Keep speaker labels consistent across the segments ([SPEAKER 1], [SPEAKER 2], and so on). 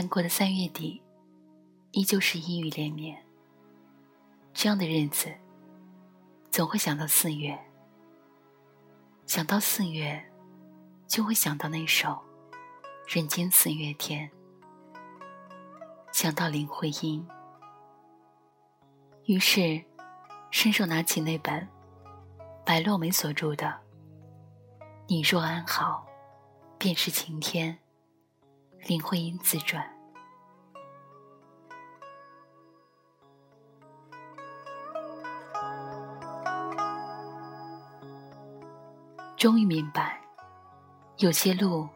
[SPEAKER 1] 但过了三月底，依旧是阴雨连绵。这样的日子，总会想到四月。想到四月，就会想到那首《人间四月天》，想到林徽因。于是，伸手拿起那本白落梅所著的《你若安好，便是晴天》。林徽因自传。终于明白，有些路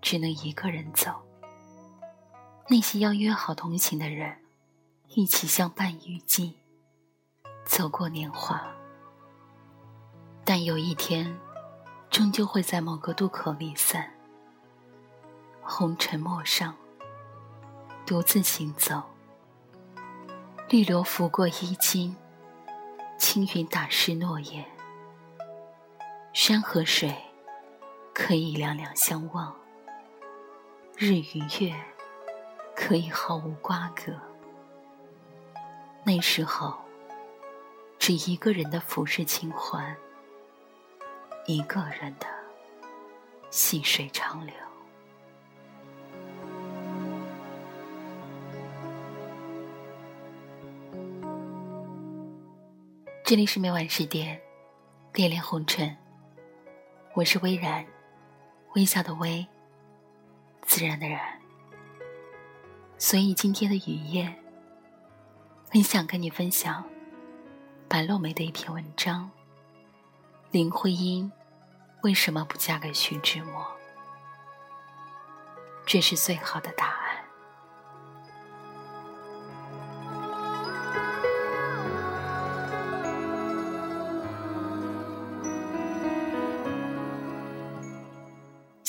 [SPEAKER 1] 只能一个人走。那些要约好同行的人，一起相伴雨季，走过年华。但有一天，终究会在某个渡口离散。红尘陌上，独自行走。绿萝拂过衣襟，青云打湿诺言。山和水可以两两相望，日与月可以毫无瓜葛。那时候，只一个人的浮世清欢，一个人的细水长流。这里是每晚十点，恋恋红尘。我是微然，微笑的微，自然的然。所以今天的雨夜，很想跟你分享白落梅的一篇文章：林徽因为什么不嫁给徐志摩？这是最好的答案。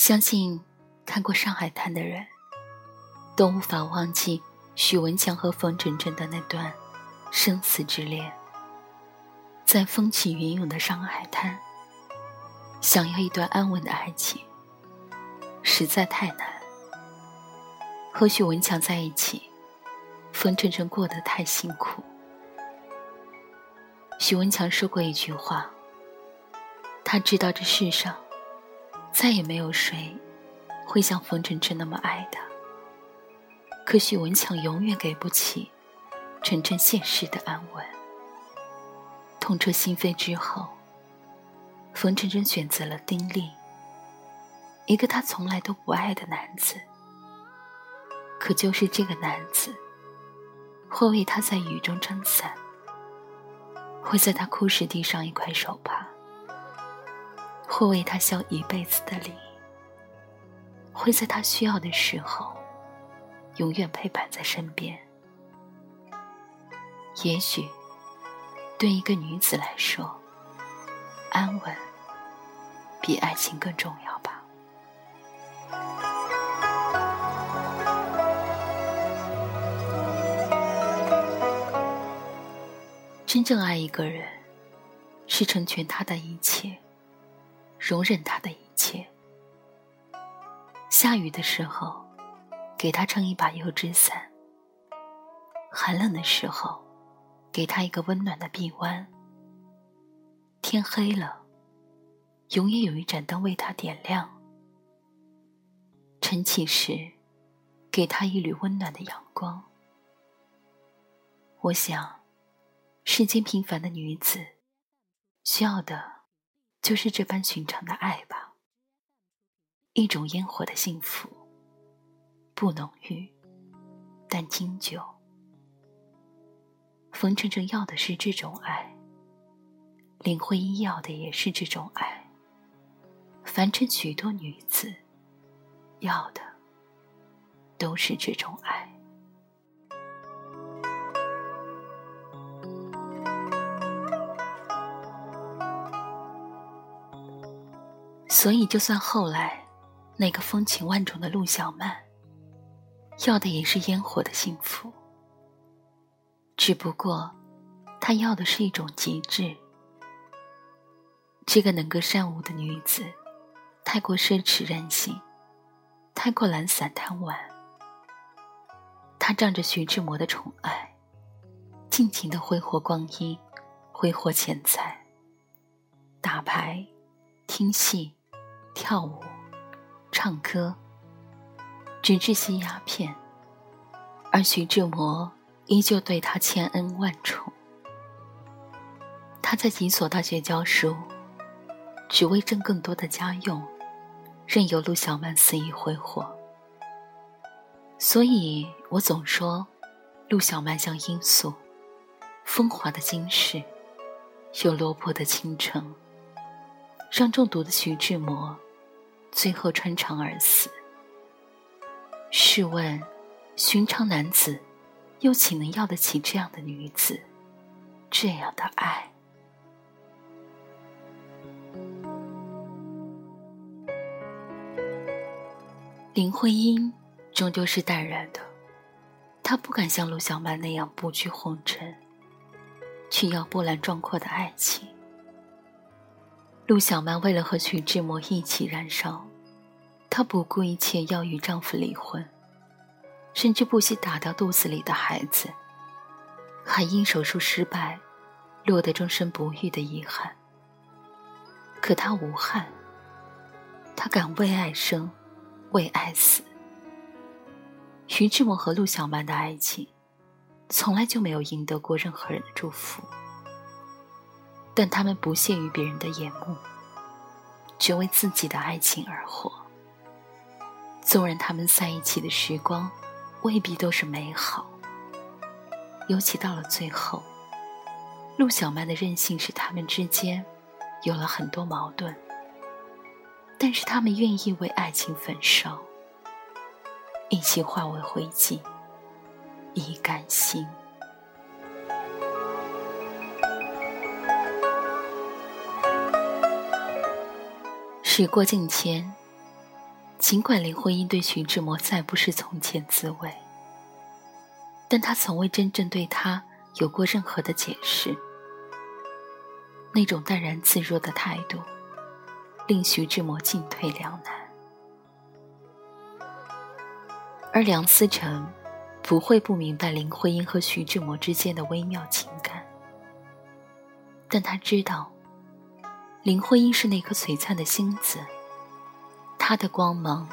[SPEAKER 1] 相信看过《上海滩》的人，都无法忘记许文强和冯程程的那段生死之恋。在风起云涌的上海滩，想要一段安稳的爱情，实在太难。和许文强在一起，冯程程过得太辛苦。许文强说过一句话：“他知道这世上。”再也没有谁会像冯真真那么爱他。可许文强永远给不起真正现实的安稳。痛彻心扉之后，冯真真选择了丁力，一个他从来都不爱的男子。可就是这个男子，会为他在雨中撑伞，会在他哭时递上一块手帕。会为他笑一辈子的礼，会在他需要的时候，永远陪伴在身边。也许，对一个女子来说，安稳比爱情更重要吧。真正爱一个人，是成全他的一切。容忍他的一切。下雨的时候，给他撑一把油纸伞；寒冷的时候，给他一个温暖的臂弯。天黑了，永远有一盏灯为他点亮。晨起时，给他一缕温暖的阳光。我想，世间平凡的女子，需要的。就是这般寻常的爱吧，一种烟火的幸福，不浓郁，但经久。冯程程要的是这种爱，林徽因要的也是这种爱，凡尘许多女子要的都是这种爱。所以，就算后来那个风情万种的陆小曼，要的也是烟火的幸福。只不过，她要的是一种极致。这个能歌善舞的女子，太过奢侈任性，太过懒散贪玩，他仗着徐志摩的宠爱，尽情的挥霍光阴，挥霍钱财，打牌、听戏、跳舞、唱歌，直至吸鸦片，而徐志摩依旧对他千恩万宠。他在几所大学教书，只为挣更多的家用，任由陆小曼肆意挥霍。所以我总说，陆小曼像罂粟，风华的惊世，又落魄的倾城，让中毒的徐志摩最后穿肠而死。试问，寻常男子又岂能要得起这样的女子，这样的爱？林徽因。终究是淡然的，他不敢像陆小曼那样不惧红尘，去要波澜壮阔的爱情。陆小曼为了和徐志摩一起燃烧，她不顾一切要与丈夫离婚，甚至不惜打掉肚子里的孩子，还因手术失败，落得终身不育的遗憾。可她无憾，她敢为爱生，为爱死。徐志摩和陆小曼的爱情，从来就没有赢得过任何人的祝福。但他们不屑于别人的眼目，只为自己的爱情而活。纵然他们在一起的时光未必都是美好，尤其到了最后，陆小曼的任性使他们之间有了很多矛盾。但是他们愿意为爱情焚烧。一起化为灰烬，以甘心。时过境迁，尽管林徽因对徐志摩再不是从前滋味，但她从未真正对他有过任何的解释。那种淡然自若的态度，令徐志摩进退两难。而梁思成不会不明白林徽因和徐志摩之间的微妙情感，但他知道，林徽因是那颗璀璨的星子，她的光芒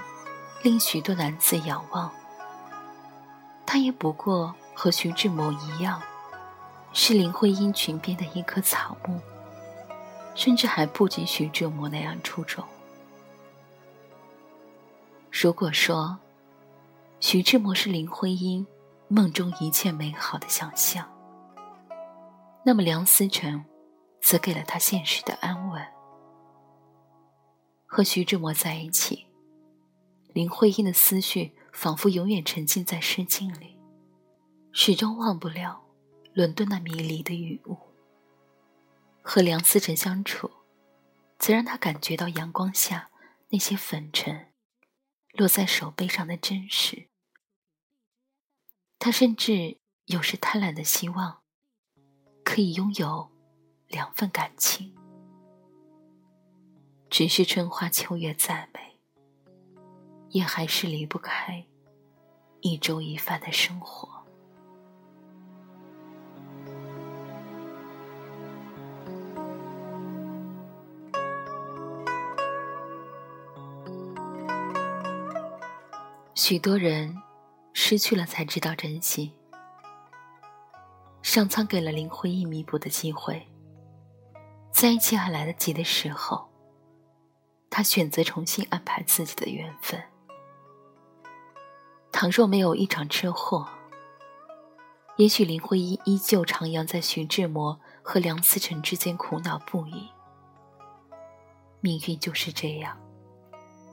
[SPEAKER 1] 令许多男子仰望。他也不过和徐志摩一样，是林徽因裙边的一棵草木，甚至还不及徐志摩那样出众。如果说，徐志摩是林徽因梦中一切美好的想象，那么梁思成则给了他现实的安稳。和徐志摩在一起，林徽因的思绪仿佛永远沉浸在诗境里，始终忘不了伦敦那迷离的雨雾。和梁思成相处，则让他感觉到阳光下那些粉尘落在手背上的真实。他甚至有时贪婪的希望，可以拥有两份感情。只是春花秋月再美，也还是离不开一粥一饭的生活。许多人。失去了才知道珍惜。上苍给了林徽因弥补的机会，在一起还来得及的时候，他选择重新安排自己的缘分。倘若没有一场车祸，也许林徽因依旧徜徉在徐志摩和梁思成之间苦恼不已。命运就是这样，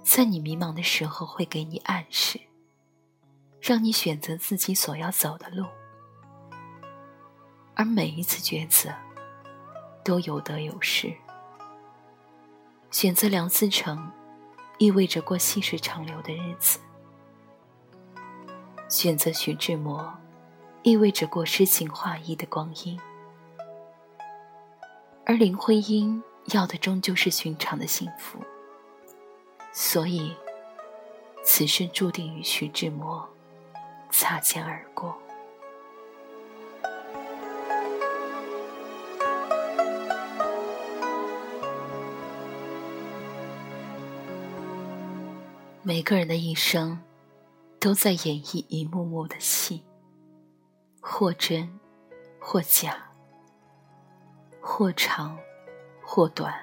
[SPEAKER 1] 在你迷茫的时候会给你暗示。让你选择自己所要走的路，而每一次抉择都有得有失。选择梁思成，意味着过细水长流的日子；选择徐志摩，意味着过诗情画意的光阴。而林徽因要的终究是寻常的幸福，所以此生注定与徐志摩。擦肩而过。每个人的一生，都在演绎一幕幕的戏，或真，或假，或长，或短，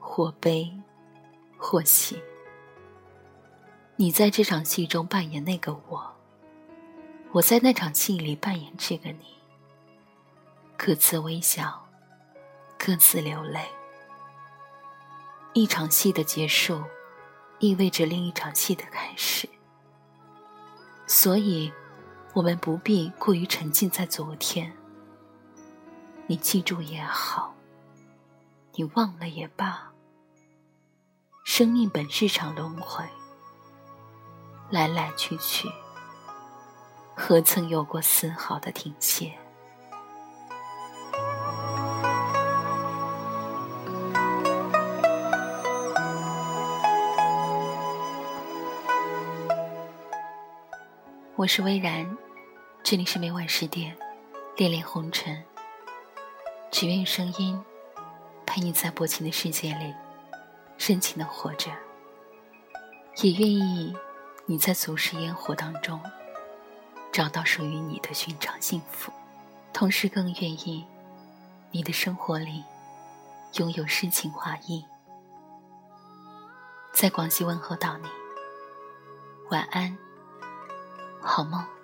[SPEAKER 1] 或悲，或喜。你在这场戏中扮演那个我，我在那场戏里扮演这个你。各自微笑，各自流泪。一场戏的结束。意味着另一场戏的开始，所以，我们不必过于沉浸在昨天。你记住也好，你忘了也罢。生命本是场轮回，来来去去，何曾有过丝毫的停歇？我是微然，这里是每晚十点，恋恋红尘。只愿声音陪你在薄情的世界里深情的活着，也愿意你在俗世烟火当中找到属于你的寻常幸福，同时更愿意你的生活里拥有诗情画意。在广西问候到你，晚安。好梦。